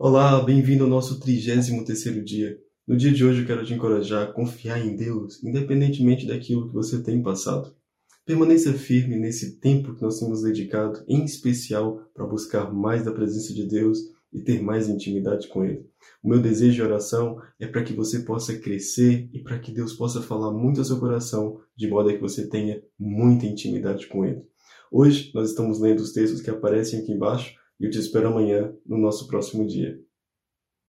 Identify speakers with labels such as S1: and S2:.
S1: Olá, bem-vindo ao nosso 33º dia. No dia de hoje eu quero te encorajar a confiar em Deus, independentemente daquilo que você tem passado. Permaneça firme nesse tempo que nós temos dedicado, em especial para buscar mais da presença de Deus e ter mais intimidade com Ele. O meu desejo e oração é para que você possa crescer e para que Deus possa falar muito ao seu coração, de modo que você tenha muita intimidade com Ele. Hoje nós estamos lendo os textos que aparecem aqui embaixo eu te espero amanhã no nosso próximo dia.